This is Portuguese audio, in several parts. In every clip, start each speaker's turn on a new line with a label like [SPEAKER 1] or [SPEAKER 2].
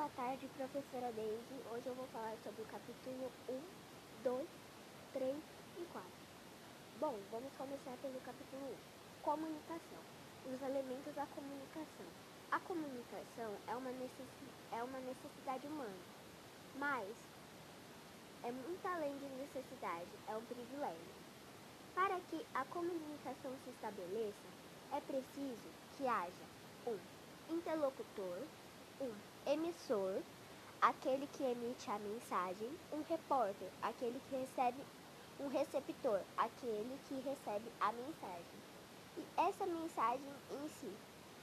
[SPEAKER 1] Boa tarde, professora Deise. Hoje eu vou falar sobre o capítulo 1, 2, 3 e 4. Bom, vamos começar pelo capítulo 1. Comunicação. Os elementos da comunicação. A comunicação é uma, é uma necessidade humana, mas é muito além de necessidade, é um privilégio. Para que a comunicação se estabeleça, é preciso que haja um interlocutor, um emissor, aquele que emite a mensagem, um repórter, aquele que recebe, um receptor, aquele que recebe a mensagem. E essa mensagem em si,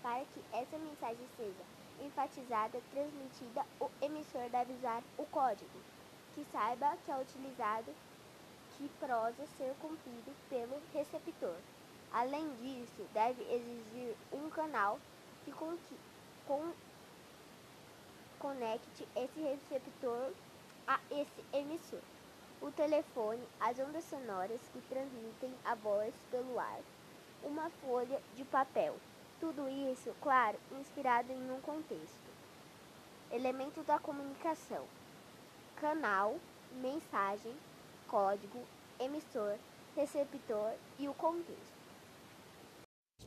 [SPEAKER 1] para que essa mensagem seja enfatizada, transmitida, o emissor deve usar o código, que saiba que é utilizado que prosa ser cumprido pelo receptor. Além disso, deve existir um canal que com, com, conecte esse receptor a esse emissor. O telefone, as ondas sonoras que transmitem a voz pelo ar, uma folha de papel. Tudo isso, claro, inspirado em um contexto. Elementos da comunicação: canal, mensagem, código, emissor, receptor e o contexto.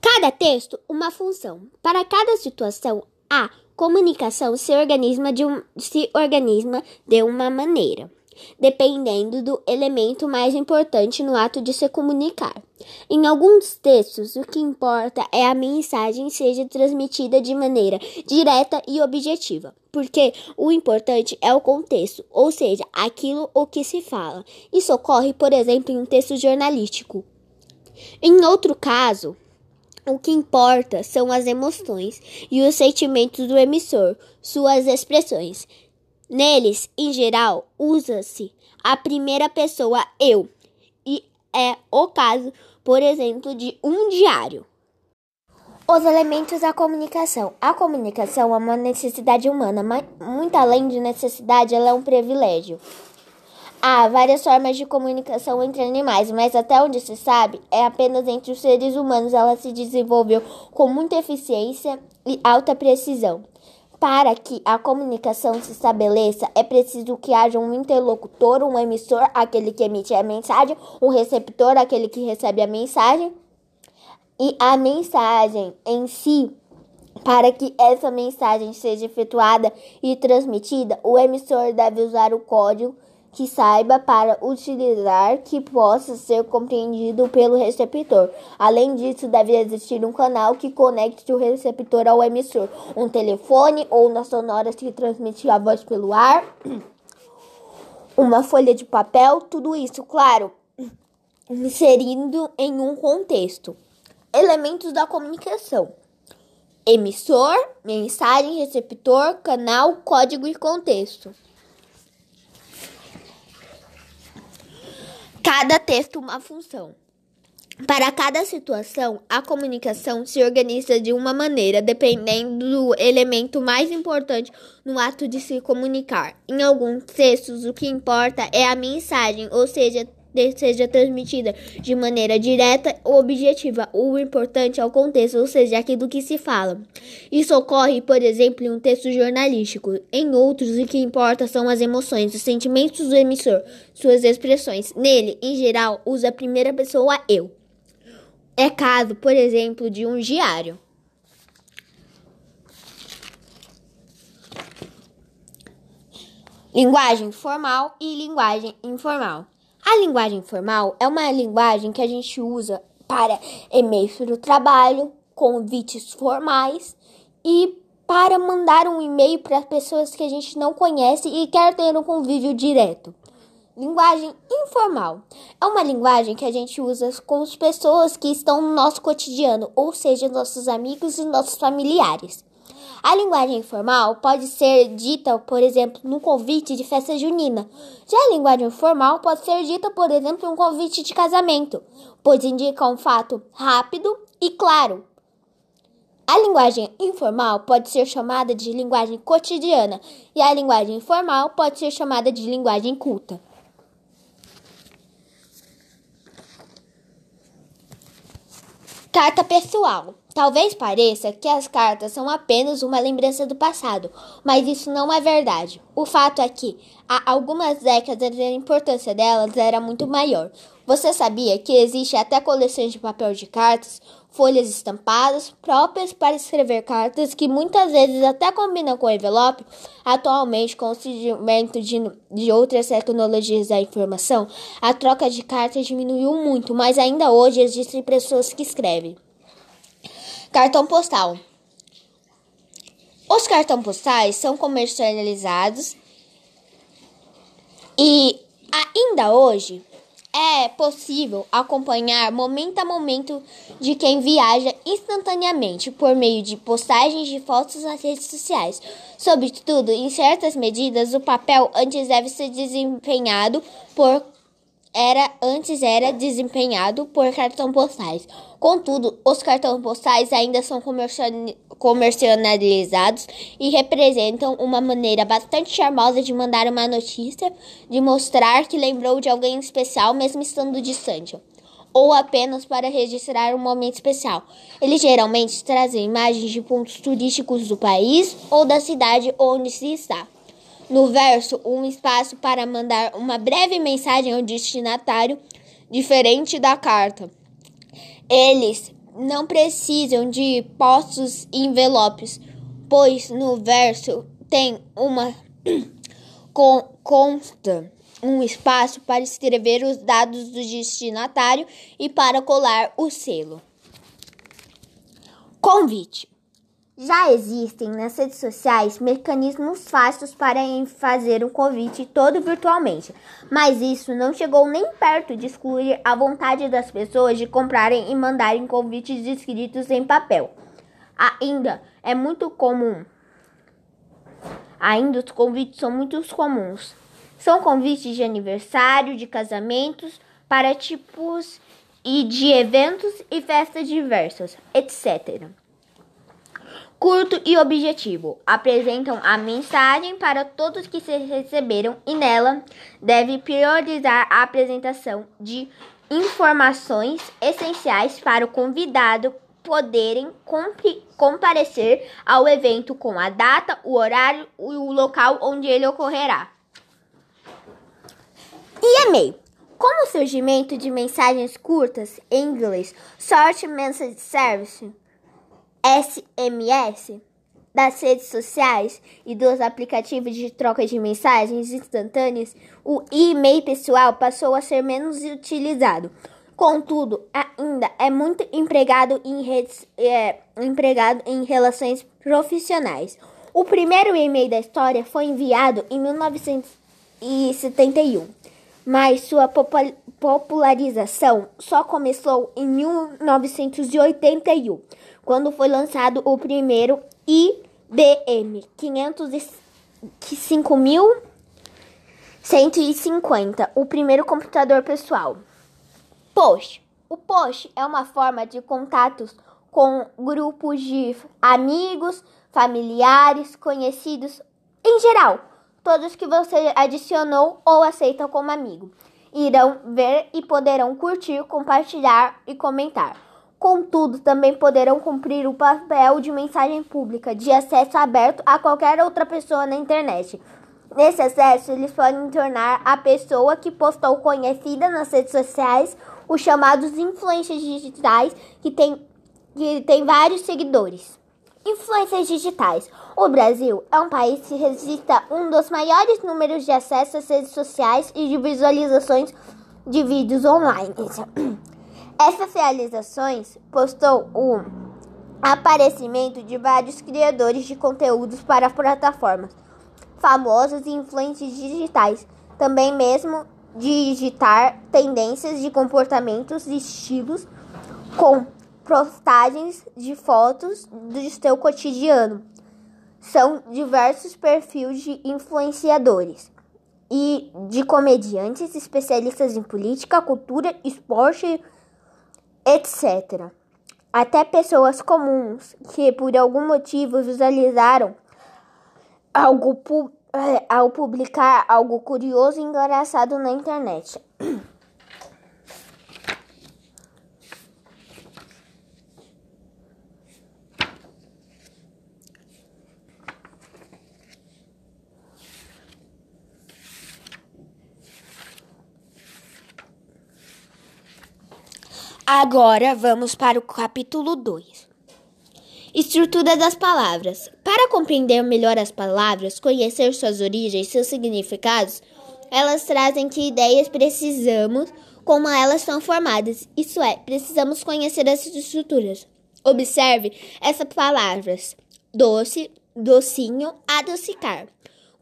[SPEAKER 2] Cada texto, uma função. Para cada situação, a comunicação se organiza de, um, se organiza de uma maneira, dependendo do elemento mais importante no ato de se comunicar. Em alguns textos, o que importa é a mensagem seja transmitida de maneira direta e objetiva, porque o importante é o contexto, ou seja, aquilo o que se fala. Isso ocorre, por exemplo, em um texto jornalístico. Em outro caso, o que importa são as emoções e os sentimentos do emissor, suas expressões. Neles, em geral, usa-se a primeira pessoa eu, e é o caso, por exemplo, de um diário. Os elementos da comunicação. A comunicação é uma necessidade humana, mas muito além de necessidade, ela é um privilégio. Há várias formas de comunicação entre animais, mas até onde se sabe, é apenas entre os seres humanos ela se desenvolveu com muita eficiência e alta precisão. Para que a comunicação se estabeleça, é preciso que haja um interlocutor, um emissor, aquele que emite a mensagem, um receptor, aquele que recebe a mensagem, e a mensagem em si. Para que essa mensagem seja efetuada e transmitida, o emissor deve usar o código que saiba para utilizar que possa ser compreendido pelo receptor. Além disso, deve existir um canal que conecte o receptor ao emissor, um telefone ou na sonora que transmite a voz pelo ar, uma folha de papel, tudo isso, claro, inserindo em um contexto. Elementos da comunicação: emissor, mensagem, receptor, canal, código e contexto. Cada texto uma função. Para cada situação, a comunicação se organiza de uma maneira, dependendo do elemento mais importante no ato de se comunicar. Em alguns textos, o que importa é a mensagem, ou seja, seja transmitida de maneira direta ou objetiva. O importante é o contexto, ou seja, aquilo que se fala. Isso ocorre, por exemplo, em um texto jornalístico. Em outros, o que importa são as emoções, os sentimentos do emissor, suas expressões. Nele, em geral, usa a primeira pessoa eu. É caso, por exemplo, de um diário. Linguagem formal e linguagem informal. A linguagem formal é uma linguagem que a gente usa para e-mails do trabalho, convites formais e para mandar um e-mail para pessoas que a gente não conhece e quer ter um convívio direto. Linguagem informal é uma linguagem que a gente usa com as pessoas que estão no nosso cotidiano, ou seja, nossos amigos e nossos familiares. A linguagem informal pode ser dita, por exemplo, no convite de festa junina. Já a linguagem formal pode ser dita, por exemplo, em um convite de casamento, pois indica um fato rápido e claro. A linguagem informal pode ser chamada de linguagem cotidiana e a linguagem informal pode ser chamada de linguagem culta. Carta pessoal. Talvez pareça que as cartas são apenas uma lembrança do passado, mas isso não é verdade. O fato é que, há algumas décadas, a importância delas era muito maior. Você sabia que existe até coleções de papel de cartas, folhas estampadas, próprias para escrever cartas, que muitas vezes até combinam com envelope? Atualmente, com o surgimento de, de outras tecnologias da informação, a troca de cartas diminuiu muito, mas ainda hoje existem pessoas que escrevem. Cartão postal. Os cartões postais são comercializados e ainda hoje é possível acompanhar momento a momento de quem viaja instantaneamente por meio de postagens de fotos nas redes sociais. Sobretudo, em certas medidas, o papel antes deve ser desempenhado por era antes era desempenhado por cartão postais. Contudo, os cartões postais ainda são comercializados e representam uma maneira bastante charmosa de mandar uma notícia, de mostrar que lembrou de alguém especial mesmo estando distante, ou apenas para registrar um momento especial. Eles geralmente trazem imagens de pontos turísticos do país ou da cidade onde se está. No verso, um espaço para mandar uma breve mensagem ao destinatário, diferente da carta. Eles não precisam de postos e envelopes, pois no verso tem uma consta um espaço para escrever os dados do destinatário e para colar o selo. Convite. Já existem nas redes sociais mecanismos fáceis para fazer um convite todo virtualmente, mas isso não chegou nem perto de excluir a vontade das pessoas de comprarem e mandarem convites escritos em papel. Ainda é muito comum. Ainda os convites são muito comuns. São convites de aniversário, de casamentos, para tipos e de eventos e festas diversas, etc curto e objetivo. Apresentam a mensagem para todos que se receberam e nela deve priorizar a apresentação de informações essenciais para o convidado poderem comparecer ao evento com a data, o horário e o local onde ele ocorrerá. E e-mail. Com o surgimento de mensagens curtas em inglês, Short Message Service, SMS das redes sociais e dos aplicativos de troca de mensagens instantâneas, o e-mail pessoal passou a ser menos utilizado. Contudo, ainda é muito empregado em redes, é, empregado em relações profissionais. O primeiro e-mail da história foi enviado em 1971, mas sua popularização só começou em 1981 quando foi lançado o primeiro IBM 55150, o primeiro computador pessoal. Post. O post é uma forma de contatos com grupos de amigos, familiares, conhecidos, em geral, todos que você adicionou ou aceita como amigo. Irão ver e poderão curtir, compartilhar e comentar. Contudo, também poderão cumprir o papel de mensagem pública, de acesso aberto a qualquer outra pessoa na internet. Nesse acesso, eles podem tornar a pessoa que postou conhecida nas redes sociais, os chamados influencers digitais, que tem, que tem vários seguidores. Influências digitais. O Brasil é um país que registra um dos maiores números de acesso às redes sociais e de visualizações de vídeos online. Essas realizações postou o aparecimento de vários criadores de conteúdos para plataformas, famosos e influentes digitais, também mesmo digitar tendências de comportamentos e estilos com postagens de fotos do seu cotidiano. São diversos perfis de influenciadores e de comediantes especialistas em política, cultura, esporte etc. Até pessoas comuns que por algum motivo visualizaram algo pu é, ao publicar algo curioso e engraçado na internet. Agora vamos para o capítulo 2. Estrutura das palavras. Para compreender melhor as palavras, conhecer suas origens, seus significados, elas trazem que ideias precisamos, como elas são formadas. Isso é, precisamos conhecer essas estruturas. Observe essas palavras: doce, docinho, adocicar.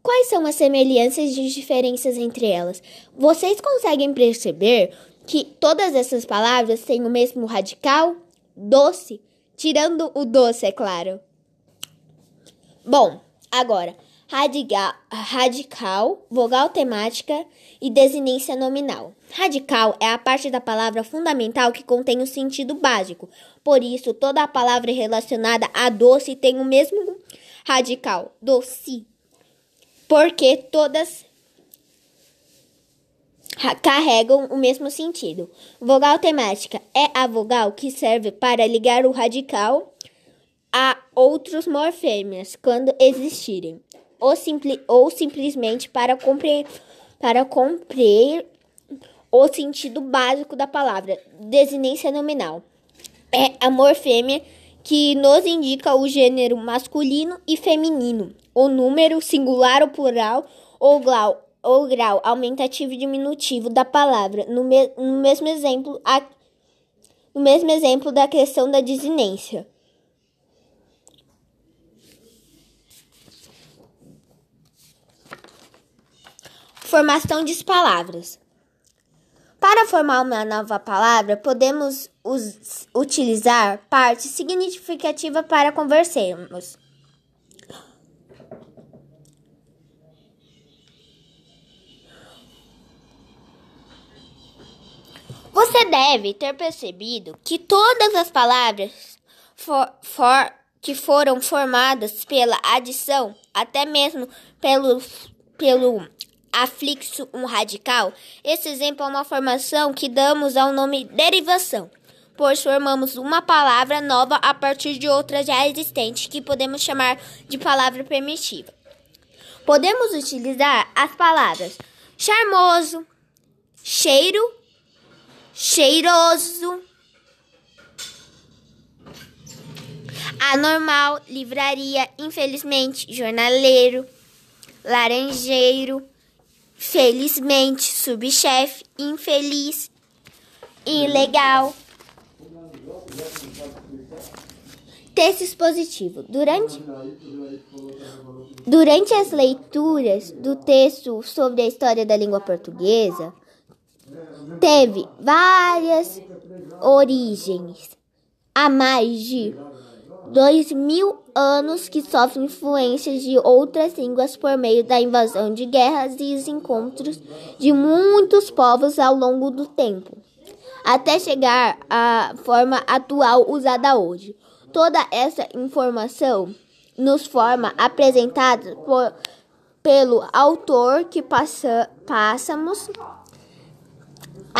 [SPEAKER 2] Quais são as semelhanças e diferenças entre elas? Vocês conseguem perceber que todas essas palavras têm o mesmo radical? Doce, tirando o doce, é claro. Bom, agora, radical, radical, vogal temática e desinência nominal. Radical é a parte da palavra fundamental que contém o sentido básico. Por isso, toda a palavra relacionada a doce tem o mesmo radical, doce. Porque todas carregam o mesmo sentido. Vogal temática é a vogal que serve para ligar o radical a outros morfemas quando existirem, ou, simpli ou simplesmente para compreender, para compreender o sentido básico da palavra. Desinência nominal é a morfêmia que nos indica o gênero masculino e feminino, o número singular ou plural ou grau ou grau aumentativo e diminutivo da palavra, no, me no mesmo exemplo, a, no mesmo exemplo da questão da desinência. Formação de palavras. Para formar uma nova palavra, podemos utilizar parte significativa para conversarmos. Você deve ter percebido que todas as palavras for, for, que foram formadas pela adição, até mesmo pelo, pelo afixo um radical, esse exemplo é uma formação que damos ao nome derivação, pois formamos uma palavra nova a partir de outra já existente, que podemos chamar de palavra primitiva. Podemos utilizar as palavras charmoso, cheiro cheiroso, anormal, livraria, infelizmente, jornaleiro, laranjeiro, felizmente, subchefe, infeliz, ilegal. Texto expositivo. Durante, durante as leituras do texto sobre a história da língua portuguesa, teve várias origens. Há mais de dois mil anos que sofre influências de outras línguas por meio da invasão de guerras e os encontros de muitos povos ao longo do tempo, até chegar à forma atual usada hoje. Toda essa informação nos forma apresentada por, pelo autor que passa, passamos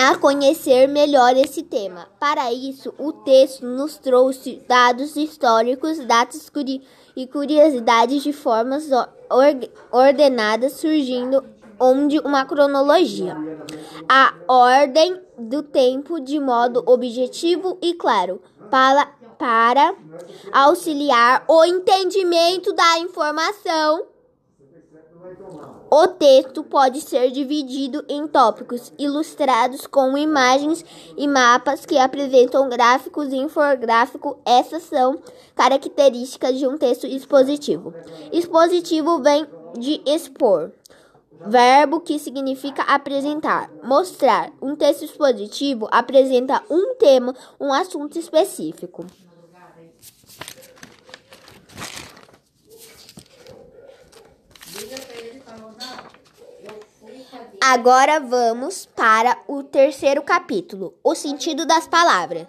[SPEAKER 2] a conhecer melhor esse tema. Para isso, o texto nos trouxe dados históricos, datas e curiosidades de formas ordenadas, surgindo onde uma cronologia, a ordem do tempo de modo objetivo e claro, para, para auxiliar o entendimento da informação. O texto pode ser dividido em tópicos ilustrados com imagens e mapas que apresentam gráficos e infográfico. Essas são características de um texto expositivo. Expositivo vem de expor, verbo que significa apresentar, mostrar. Um texto expositivo apresenta um tema, um assunto específico. Agora vamos para o terceiro capítulo, o sentido das palavras.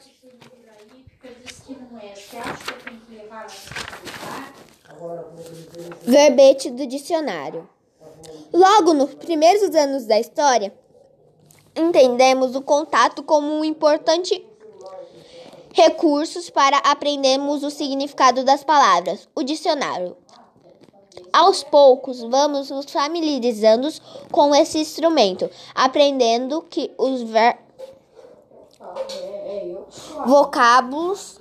[SPEAKER 2] Verbete do dicionário. Logo nos primeiros anos da história, entendemos o contato como um importante recurso para aprendermos o significado das palavras. O dicionário aos poucos, vamos nos familiarizando com esse instrumento, aprendendo que os ver... vocábulos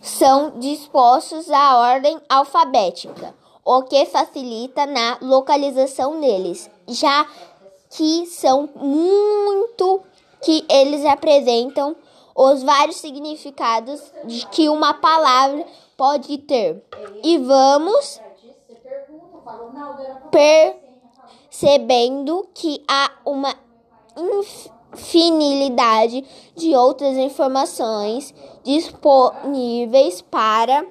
[SPEAKER 2] são dispostos à ordem alfabética, o que facilita na localização deles, já que são muito que eles apresentam os vários significados de que uma palavra pode ter. E vamos percebendo que há uma infinidade de outras informações disponíveis para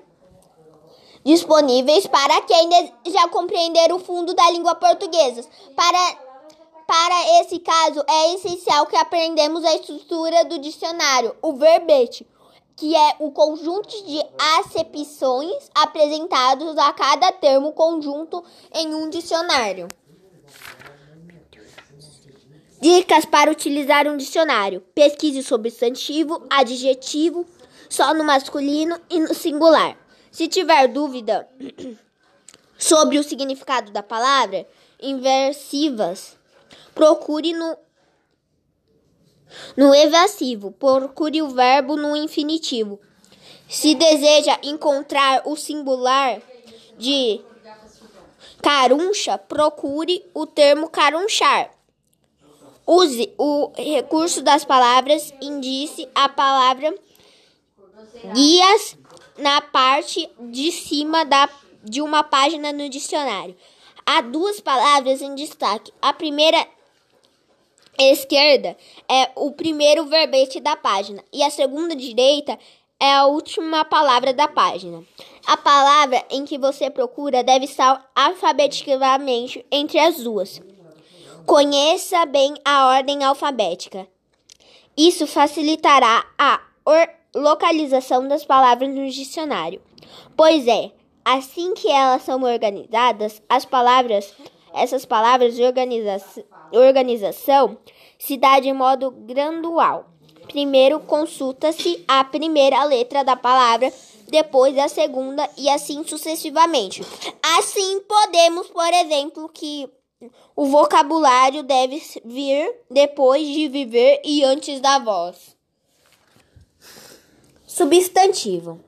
[SPEAKER 2] disponíveis para quem já compreender o fundo da língua portuguesa. Para para esse caso, é essencial que aprendamos a estrutura do dicionário, o verbete, que é o conjunto de acepções apresentados a cada termo conjunto em um dicionário. Dicas para utilizar um dicionário: pesquise substantivo, adjetivo, só no masculino e no singular. Se tiver dúvida sobre o significado da palavra, inversivas procure no, no evasivo, procure o verbo no infinitivo. Se deseja encontrar o singular de caruncha, procure o termo carunchar. Use o recurso das palavras índice, a palavra guias na parte de cima da, de uma página no dicionário. Há duas palavras em destaque. A primeira esquerda é o primeiro verbete da página e a segunda direita é a última palavra da página. A palavra em que você procura deve estar alfabeticamente entre as duas. Conheça bem a ordem alfabética. Isso facilitará a localização das palavras no dicionário. Pois é, assim que elas são organizadas, as palavras essas palavras de organiza organização se dá de modo gradual. Primeiro consulta-se a primeira letra da palavra, depois a segunda e assim sucessivamente. Assim podemos, por exemplo, que o vocabulário deve vir depois de viver e antes da voz. Substantivo.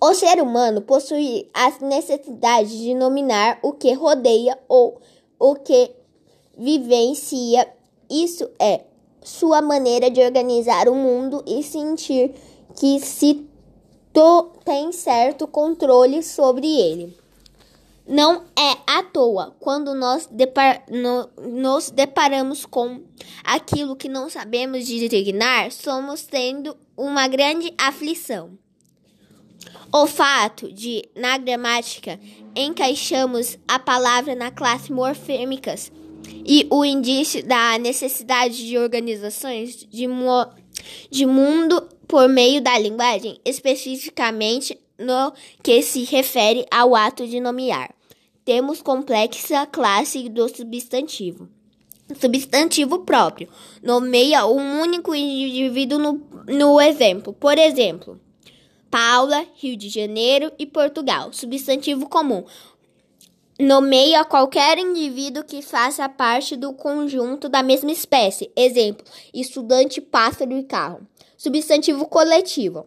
[SPEAKER 2] O ser humano possui as necessidades de nominar o que rodeia ou o que vivencia. Isso é sua maneira de organizar o mundo e sentir que se tem certo controle sobre ele. Não é à toa quando nós depar no, nos deparamos com aquilo que não sabemos designar, somos tendo uma grande aflição. O fato de, na gramática, encaixamos a palavra na classe morfêmicas e o indício da necessidade de organizações de, de mundo por meio da linguagem, especificamente no que se refere ao ato de nomear. Temos complexa classe do substantivo. Substantivo próprio nomeia um único indivíduo no, no exemplo. Por exemplo, Paula, Rio de Janeiro e Portugal. Substantivo comum. Nomeia qualquer indivíduo que faça parte do conjunto da mesma espécie. Exemplo: estudante, pássaro e carro. Substantivo coletivo.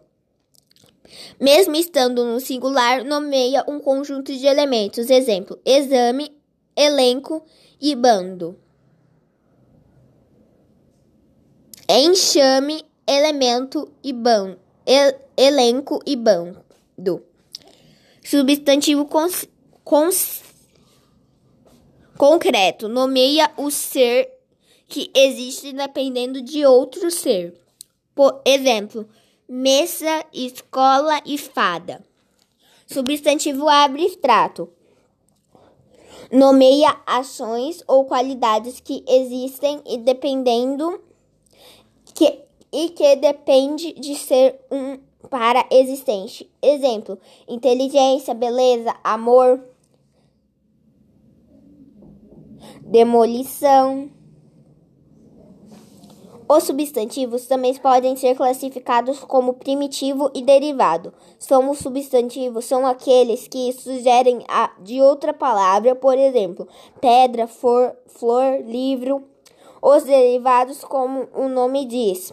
[SPEAKER 2] Mesmo estando no singular, nomeia um conjunto de elementos. Exemplo: exame, elenco e bando. Enxame, elemento e bando elenco e bando. Substantivo cons, cons, concreto nomeia o ser que existe dependendo de outro ser. Por exemplo, mesa, escola e fada. Substantivo abstrato nomeia ações ou qualidades que existem e dependendo que e que depende de ser um para existente. Exemplo: inteligência, beleza, amor, demolição. Os substantivos também podem ser classificados como primitivo e derivado. São os substantivos são aqueles que sugerem a de outra palavra, por exemplo, pedra, for, flor, livro. Os derivados, como o nome diz,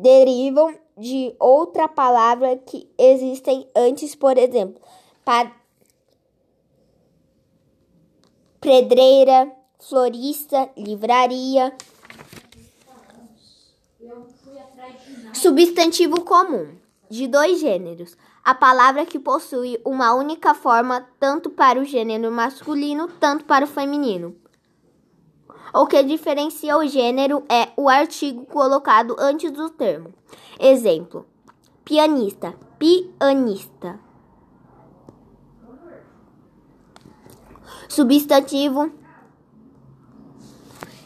[SPEAKER 2] derivam de outra palavra que existem antes, por exemplo, pedreira, florista, livraria. Substantivo comum de dois gêneros. A palavra que possui uma única forma tanto para o gênero masculino, tanto para o feminino. O que diferencia o gênero é o artigo colocado antes do termo. Exemplo: pianista, pianista. Substantivo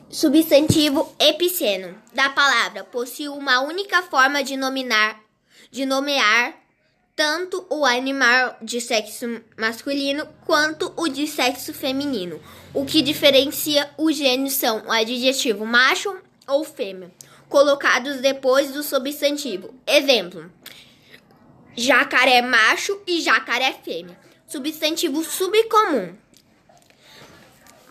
[SPEAKER 2] Substantivo epiceno da palavra possui uma única forma de nominar, de nomear tanto o animal de sexo masculino quanto o de sexo feminino. O que diferencia os gêneros são o adjetivo macho ou fêmea, colocados depois do substantivo. Exemplo: jacaré macho e jacaré fêmea. Substantivo subcomum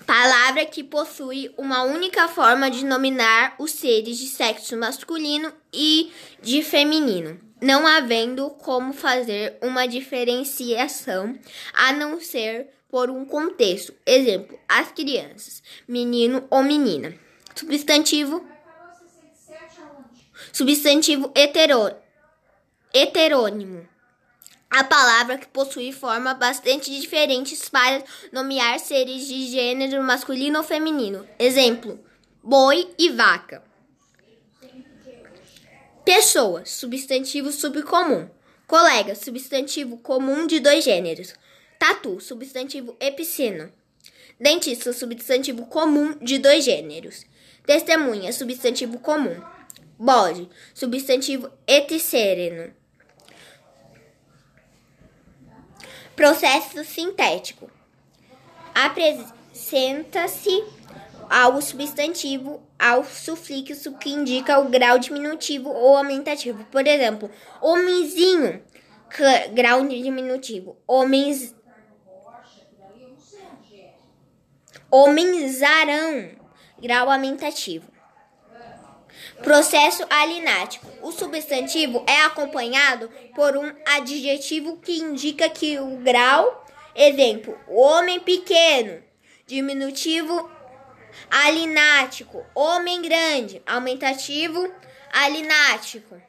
[SPEAKER 2] Palavra que possui uma única forma de nominar os seres de sexo masculino e de feminino, não havendo como fazer uma diferenciação a não ser por um contexto. Exemplo: as crianças, menino ou menina. Substantivo Substantivo hetero, heterônimo a palavra que possui forma bastante diferentes para nomear seres de gênero masculino ou feminino. Exemplo: boi e vaca. Pessoa, substantivo subcomum. Colega, substantivo comum de dois gêneros. Tatu, substantivo epiceno. Dentista, substantivo comum de dois gêneros. Testemunha, substantivo comum. Bode, substantivo eticéreno. Processo sintético. Apresenta-se ao substantivo ao sufixo que indica o grau diminutivo ou aumentativo. Por exemplo, homenzinho, grau diminutivo. Homens Homenzarão, grau aumentativo. Processo alinático. O substantivo é acompanhado por um adjetivo que indica que o grau, exemplo, homem pequeno, diminutivo alinático, homem grande, aumentativo alinático.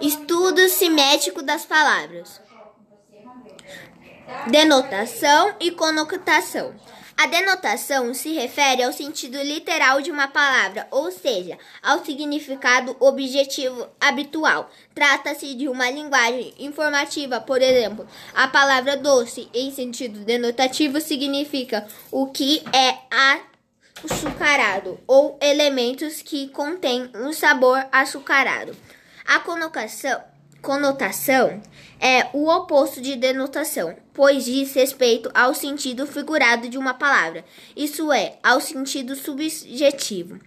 [SPEAKER 2] Estudo simétrico das palavras. Denotação e conotação. A denotação se refere ao sentido literal de uma palavra, ou seja, ao significado objetivo habitual. Trata-se de uma linguagem informativa, por exemplo, a palavra doce, em sentido denotativo, significa o que é açucarado ou elementos que contêm um sabor açucarado. A conotação Conotação é o oposto de denotação, pois diz respeito ao sentido figurado de uma palavra, isso é, ao sentido subjetivo.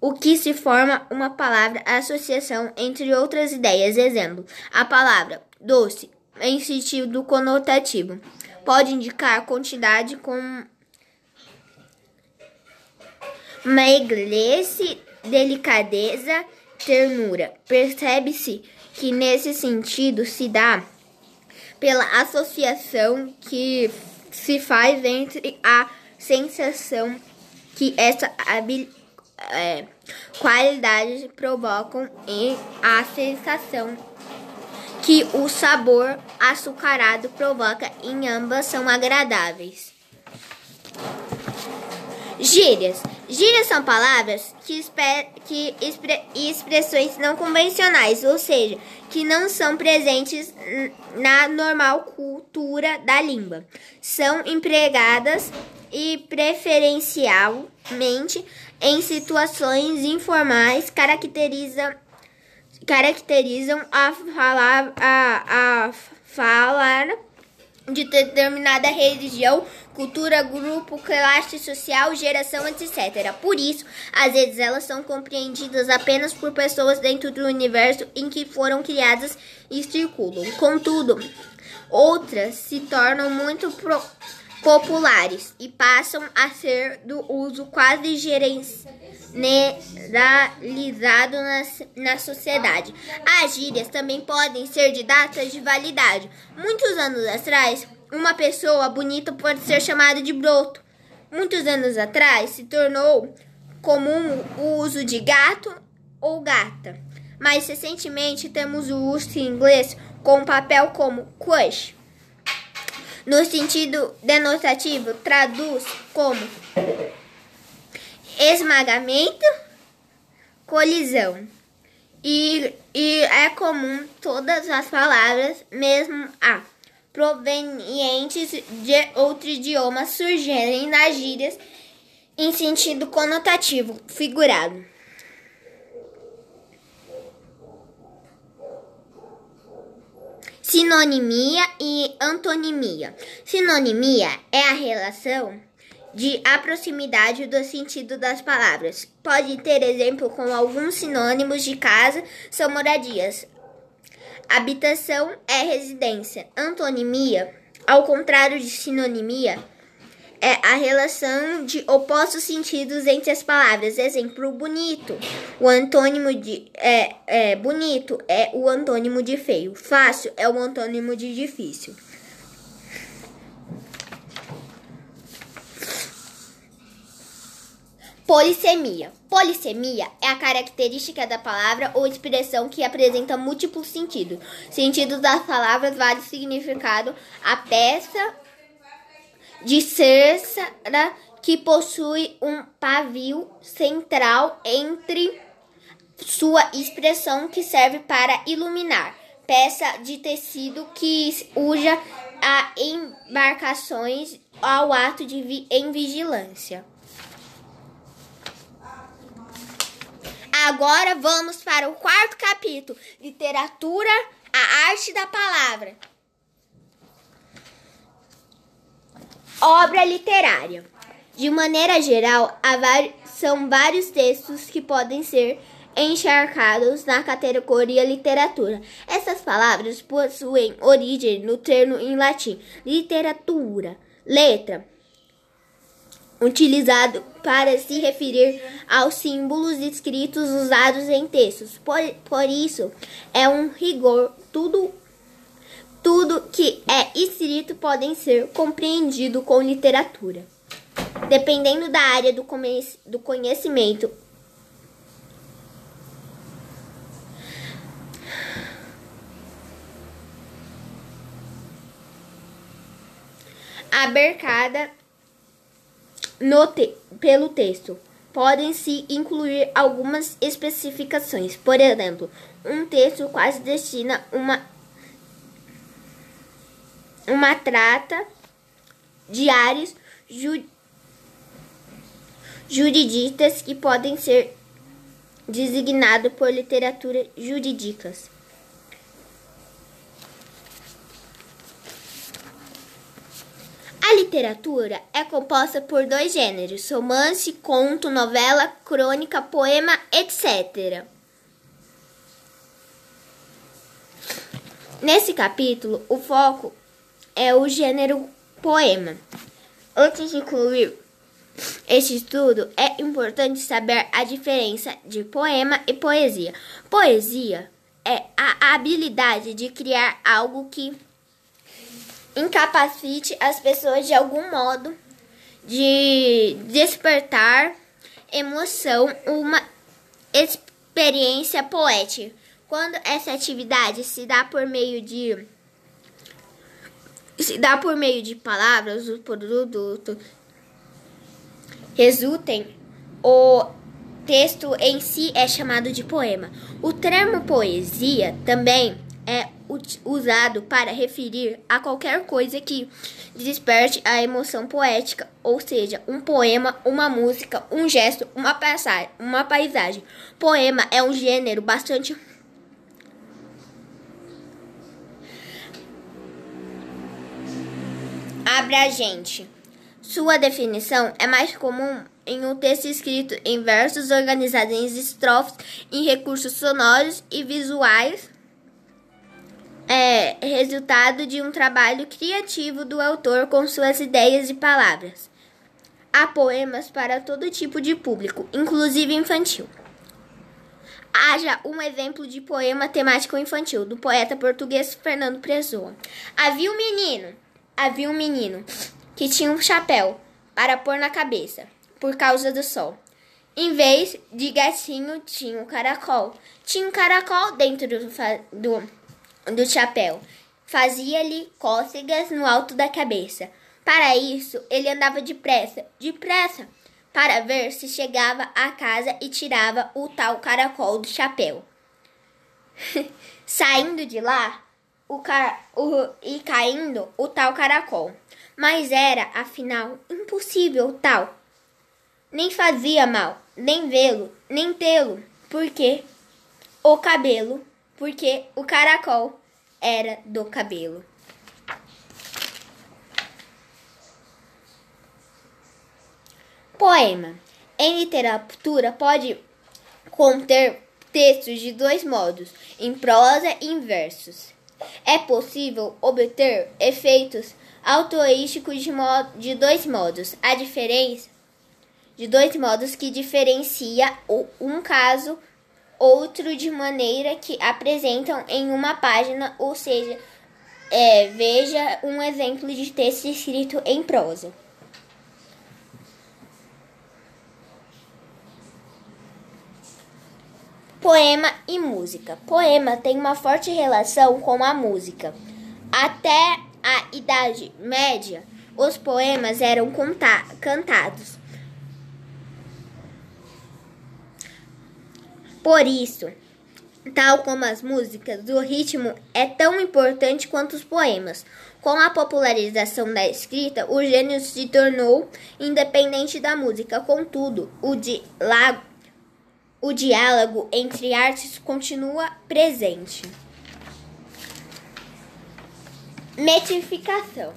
[SPEAKER 2] O que se forma uma palavra associação entre outras ideias. Exemplo: a palavra doce, em sentido conotativo, pode indicar quantidade com meglece, delicadeza, ternura. Percebe-se que nesse sentido se dá pela associação que se faz entre a sensação que essa é, qualidade provocam e a sensação que o sabor açucarado provoca em ambas são agradáveis. Gírias. Gírias são palavras que, que expre expressões não convencionais, ou seja, que não são presentes na normal cultura da língua. São empregadas e preferencialmente em situações informais, caracteriza, caracterizam a falar, a, a falar de determinada religião, cultura, grupo, classe social, geração, etc. Por isso, às vezes elas são compreendidas apenas por pessoas dentro do universo em que foram criadas e circulam. Contudo, outras se tornam muito populares e passam a ser do uso quase generalizado na, na sociedade. As gírias também podem ser de datas de validade. Muitos anos atrás, uma pessoa bonita pode ser chamada de broto. Muitos anos atrás, se tornou comum o uso de gato ou gata. Mais recentemente, temos o uso em inglês com papel como crush. No sentido denotativo, traduz como esmagamento, colisão. E, e é comum todas as palavras, mesmo a provenientes de outro idioma, surgirem nas gírias em sentido conotativo figurado. Sinonimia e antonimia. Sinonimia é a relação de proximidade do sentido das palavras. Pode ter exemplo com alguns sinônimos de casa são moradias. Habitação é residência. Antonimia, ao contrário de sinonimia, é a relação de opostos sentidos entre as palavras. Exemplo, bonito. O antônimo de é, é, bonito é o antônimo de feio. Fácil é o antônimo de difícil. Polissemia. Polissemia é a característica da palavra ou expressão que apresenta múltiplos sentidos. Sentidos das palavras, vários significados. A peça de cera que possui um pavio central entre sua expressão que serve para iluminar, peça de tecido que usa a embarcações ao ato de vi em vigilância. Agora vamos para o quarto capítulo: Literatura, a arte da palavra. Obra literária. De maneira geral, são vários textos que podem ser encharcados na categoria literatura. Essas palavras possuem origem no termo em latim literatura, letra, utilizado para se referir aos símbolos escritos usados em textos. Por, por isso, é um rigor tudo tudo que é escrito pode ser compreendido com literatura. Dependendo da área do, do conhecimento, abarcada no te pelo texto. Podem-se incluir algumas especificações. Por exemplo, um texto quase destina uma uma trata diários ju, juridistas que podem ser designados por literatura jurídicas. A literatura é composta por dois gêneros: romance, conto, novela, crônica, poema, etc. Nesse capítulo, o foco é o gênero poema. Antes de concluir este estudo, é importante saber a diferença de poema e poesia. Poesia é a habilidade de criar algo que incapacite as pessoas de algum modo de despertar emoção, uma experiência poética. Quando essa atividade se dá por meio de se dá por meio de palavras, o produto resultem, o texto em si é chamado de poema. O termo poesia também é usado para referir a qualquer coisa que desperte a emoção poética, ou seja, um poema, uma música, um gesto, uma passagem, uma paisagem. Poema é um gênero bastante abrangente. Sua definição é mais comum em um texto escrito em versos organizados em estrofes, em recursos sonoros e visuais é resultado de um trabalho criativo do autor com suas ideias e palavras. Há poemas para todo tipo de público, inclusive infantil. Haja um exemplo de poema temático infantil do poeta português Fernando Pessoa. Havia um menino, havia um menino que tinha um chapéu para pôr na cabeça por causa do sol. Em vez de gatinho, tinha um caracol. Tinha um caracol dentro do, do, do chapéu. Fazia-lhe cócegas no alto da cabeça. Para isso, ele andava depressa, depressa, para ver se chegava à casa e tirava o tal caracol do chapéu. Saindo de lá, o, car o e caindo o tal caracol. Mas era, afinal, impossível tal. Nem fazia mal, nem vê-lo, nem tê-lo, porque o cabelo, porque o caracol era do cabelo. Poema. Em literatura pode conter textos de dois modos, em prosa e em versos. É possível obter efeitos autoísticos de, de dois modos. A diferença de dois modos que diferencia um caso outro de maneira que apresentam em uma página, ou seja, é, veja um exemplo de texto escrito em prosa. Poema e música. Poema tem uma forte relação com a música. Até a Idade Média, os poemas eram cantados Por isso, tal como as músicas, o ritmo é tão importante quanto os poemas. Com a popularização da escrita, o gênero se tornou independente da música. Contudo, o, di o diálogo entre artes continua presente. Metrificação.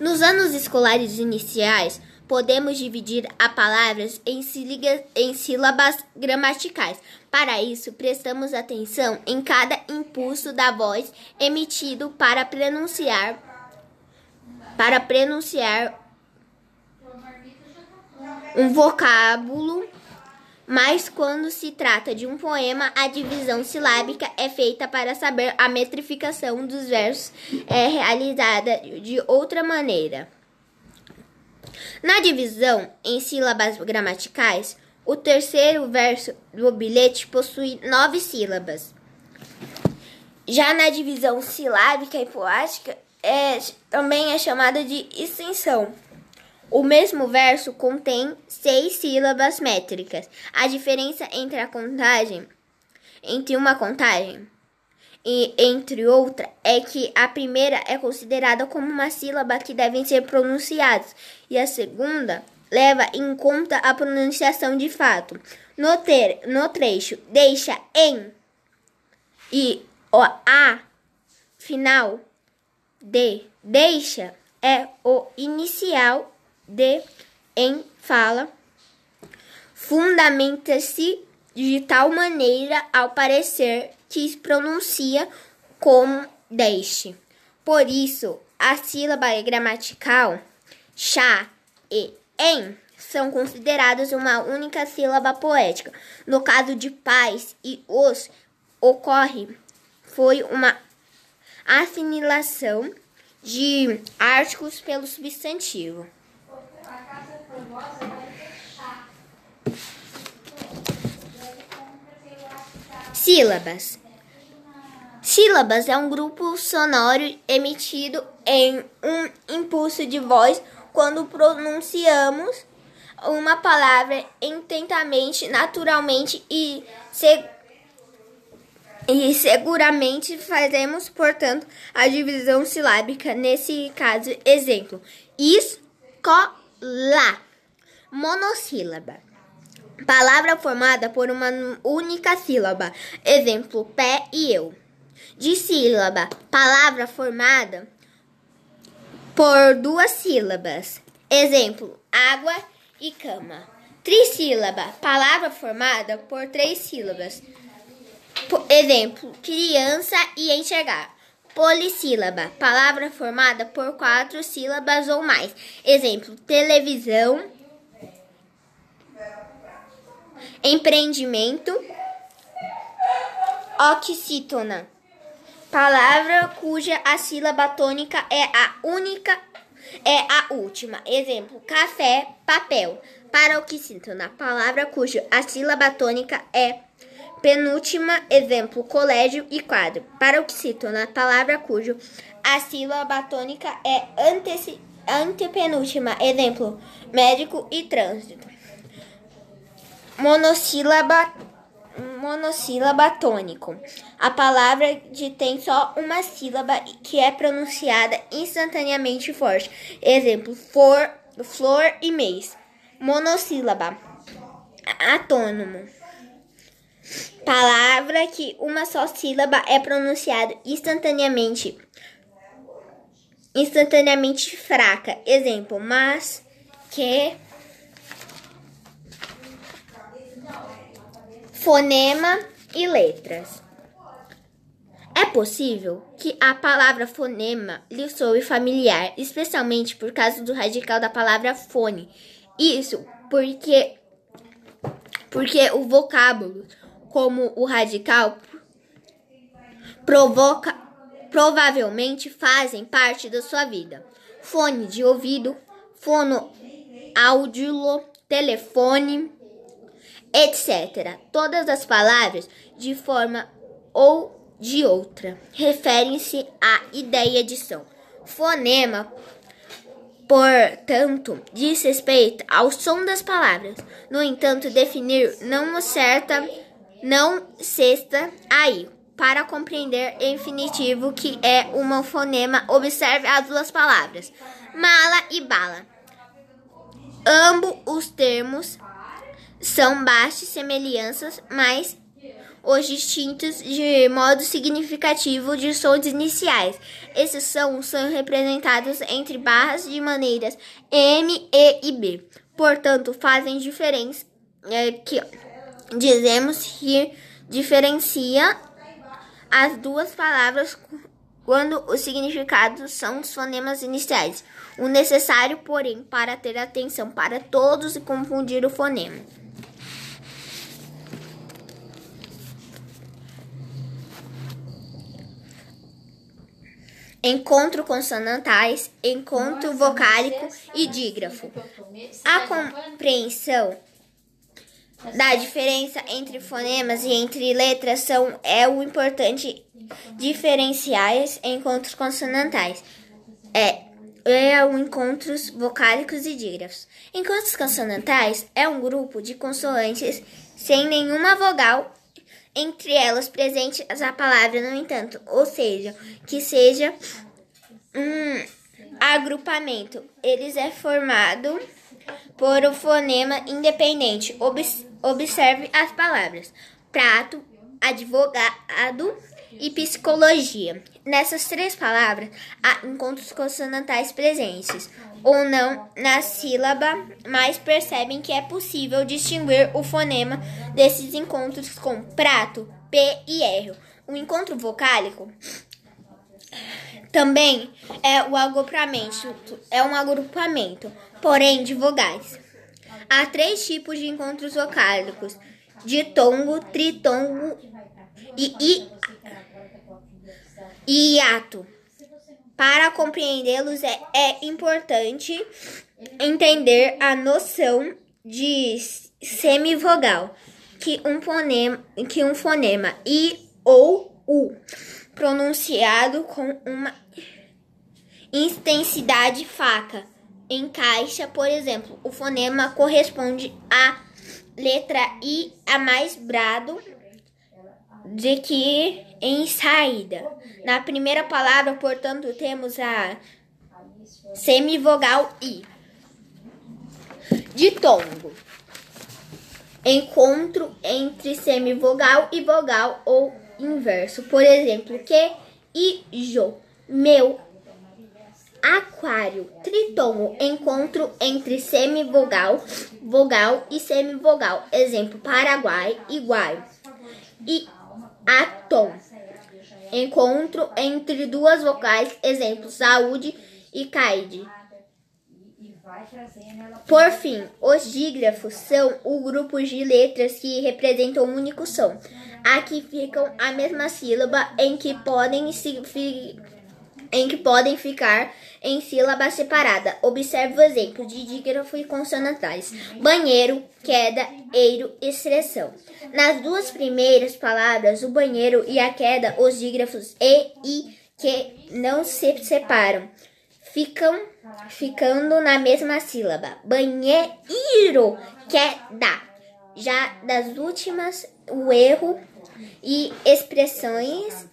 [SPEAKER 2] Nos anos escolares iniciais, podemos dividir a palavras em, em sílabas gramaticais. Para isso, prestamos atenção em cada impulso da voz emitido para pronunciar para pronunciar um vocábulo, mas quando se trata de um poema, a divisão silábica é feita para saber a metrificação dos versos é realizada de outra maneira. Na divisão em sílabas gramaticais, o terceiro verso do bilhete possui nove sílabas. Já na divisão silábica e poática, é, também é chamada de extensão. O mesmo verso contém seis sílabas métricas. A diferença entre a contagem, entre uma contagem e entre outra, é que a primeira é considerada como uma sílaba que devem ser pronunciadas e a segunda leva em conta a pronunciação de fato. No, ter, no trecho deixa em e o a final de deixa é o inicial de em fala fundamenta-se de tal maneira ao parecer que pronuncia como deixe. Por isso, a sílaba gramatical chá e em são considerados uma única sílaba poética. No caso de pais e os ocorre foi uma assimilação de artigos pelo substantivo. Sílabas. Sílabas é um grupo sonoro emitido em um impulso de voz quando pronunciamos uma palavra intentamente, naturalmente e, e seguramente fazemos, portanto, a divisão silábica. Nesse caso, exemplo: escola, monossílaba. Palavra formada por uma única sílaba. Exemplo: pé e eu. Dissílaba. Palavra formada por duas sílabas. Exemplo: água e cama. Trissílaba. Palavra formada por três sílabas. Por exemplo: criança e enxergar. Polissílaba, palavra formada por quatro sílabas ou mais. Exemplo: televisão, empreendimento, oxítona, palavra cuja a sílaba tônica é a única, é a última. Exemplo: café, papel. Paroxítona, palavra cuja a sílaba tônica é penúltima. Exemplo: colégio e quadro. Paroxítona, palavra cujo a sílaba tônica é antepenúltima. Exemplo: médico e trânsito. Monossílaba monossílaba tônico. A palavra de tem só uma sílaba que é pronunciada instantaneamente forte. Exemplo: for, flor e mês monossílaba. Atônomo. Palavra que uma só sílaba é pronunciada instantaneamente. Instantaneamente fraca. Exemplo, mas, que. Fonema e letras. É possível que a palavra fonema lhe soe familiar, especialmente por causa do radical da palavra fone, isso porque porque o vocábulo, como o radical, provoca provavelmente fazem parte da sua vida. Fone de ouvido, fono áudio, telefone, etc. Todas as palavras, de forma ou de outra, referem-se à ideia de som. Fonema portanto, diz respeito ao som das palavras. No entanto, definir não certa, não sexta aí. Para compreender infinitivo que é um fonema, observe as duas palavras, mala e bala. Ambos os termos são baixas semelhanças, mas os distintos de modo significativo de sons iniciais. Esses sons são representados entre barras de maneiras M, E e B. Portanto, fazem diferença é, que dizemos que diferencia as duas palavras quando os significados são os fonemas iniciais. O necessário, porém, para ter atenção para todos e confundir o fonema. Encontro consonantais, encontro vocálico e dígrafo. A compreensão da diferença entre fonemas e entre letras são é o importante diferenciais encontros consonantais. É é o encontros vocálicos e dígrafos. Encontros consonantais é um grupo de consoantes sem nenhuma vogal entre elas presentes a palavra, no entanto, ou seja, que seja um agrupamento. Eles é formado por um fonema independente. Observe as palavras: prato, advogado e psicologia. Nessas três palavras há encontros consonantais presentes ou não na sílaba, mas percebem que é possível distinguir o fonema desses encontros com prato, P e R. O encontro vocálico também é o agrupamento, é um agrupamento, porém de vogais. Há três tipos de encontros vocálicos: ditongo, tritongo e, e, e hiato. Para compreendê-los é, é importante entender a noção de semivogal, que um fonema, que um fonema i ou u pronunciado com uma intensidade faca encaixa, por exemplo, o fonema corresponde à letra i a mais brado de que em saída. Na primeira palavra, portanto, temos a semivogal i. Ditongo. Encontro entre semivogal e vogal ou inverso. Por exemplo, que e jo. Meu aquário. Tritongo. Encontro entre semivogal, vogal e semivogal. Exemplo, Paraguai, igual. E atom encontro entre duas vocais, exemplo, saúde e caide. Por fim, os dígrafos são o grupo de letras que representam um único som. Aqui ficam a mesma sílaba em que podem se em que podem ficar em sílaba separada. Observe o exemplo de dígrafo e consonantais: banheiro, queda, eiro, expressão. Nas duas primeiras palavras, o banheiro e a queda, os dígrafos e e que não se separam, ficam ficando na mesma sílaba. Banheiro, queda. Já das últimas, o erro e expressões,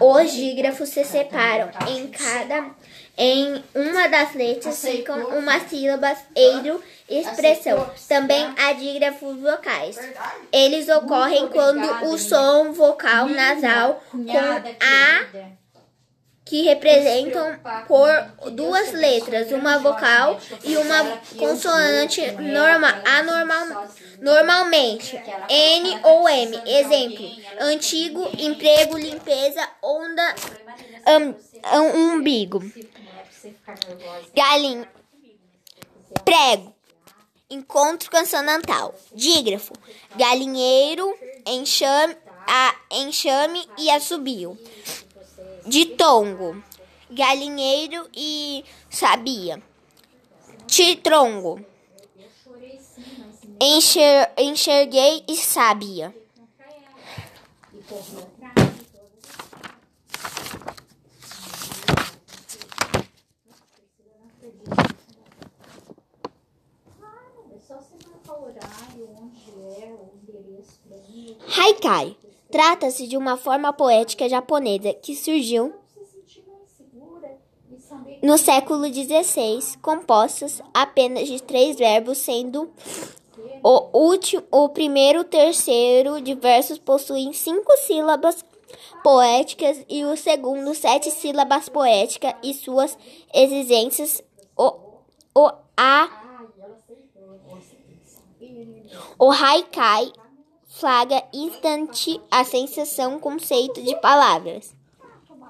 [SPEAKER 2] os dígrafos se separam em cada em uma das letras ficam uma sílaba, eiro, expressão. Também há dígrafos vocais. Eles ocorrem quando o som vocal nasal com a que representam por duas letras, uma vocal e uma consonante normal, anormal, normalmente N ou M. Exemplo: antigo, emprego, limpeza, onda, um, umbigo, galinha, prego, encontro consonantal, dígrafo, galinheiro, enxame, a, enxame e assobio de tongo, galinheiro e sabia. Titrongo. Enxer, enxerguei e sabia. Haikai Trata-se de uma forma poética japonesa que surgiu no século XVI, compostas apenas de três verbos, sendo o último, o primeiro, terceiro de versos possuem cinco sílabas poéticas e o segundo sete sílabas poéticas e suas exigências o, o a o haikai flagra instante a sensação conceito de palavras.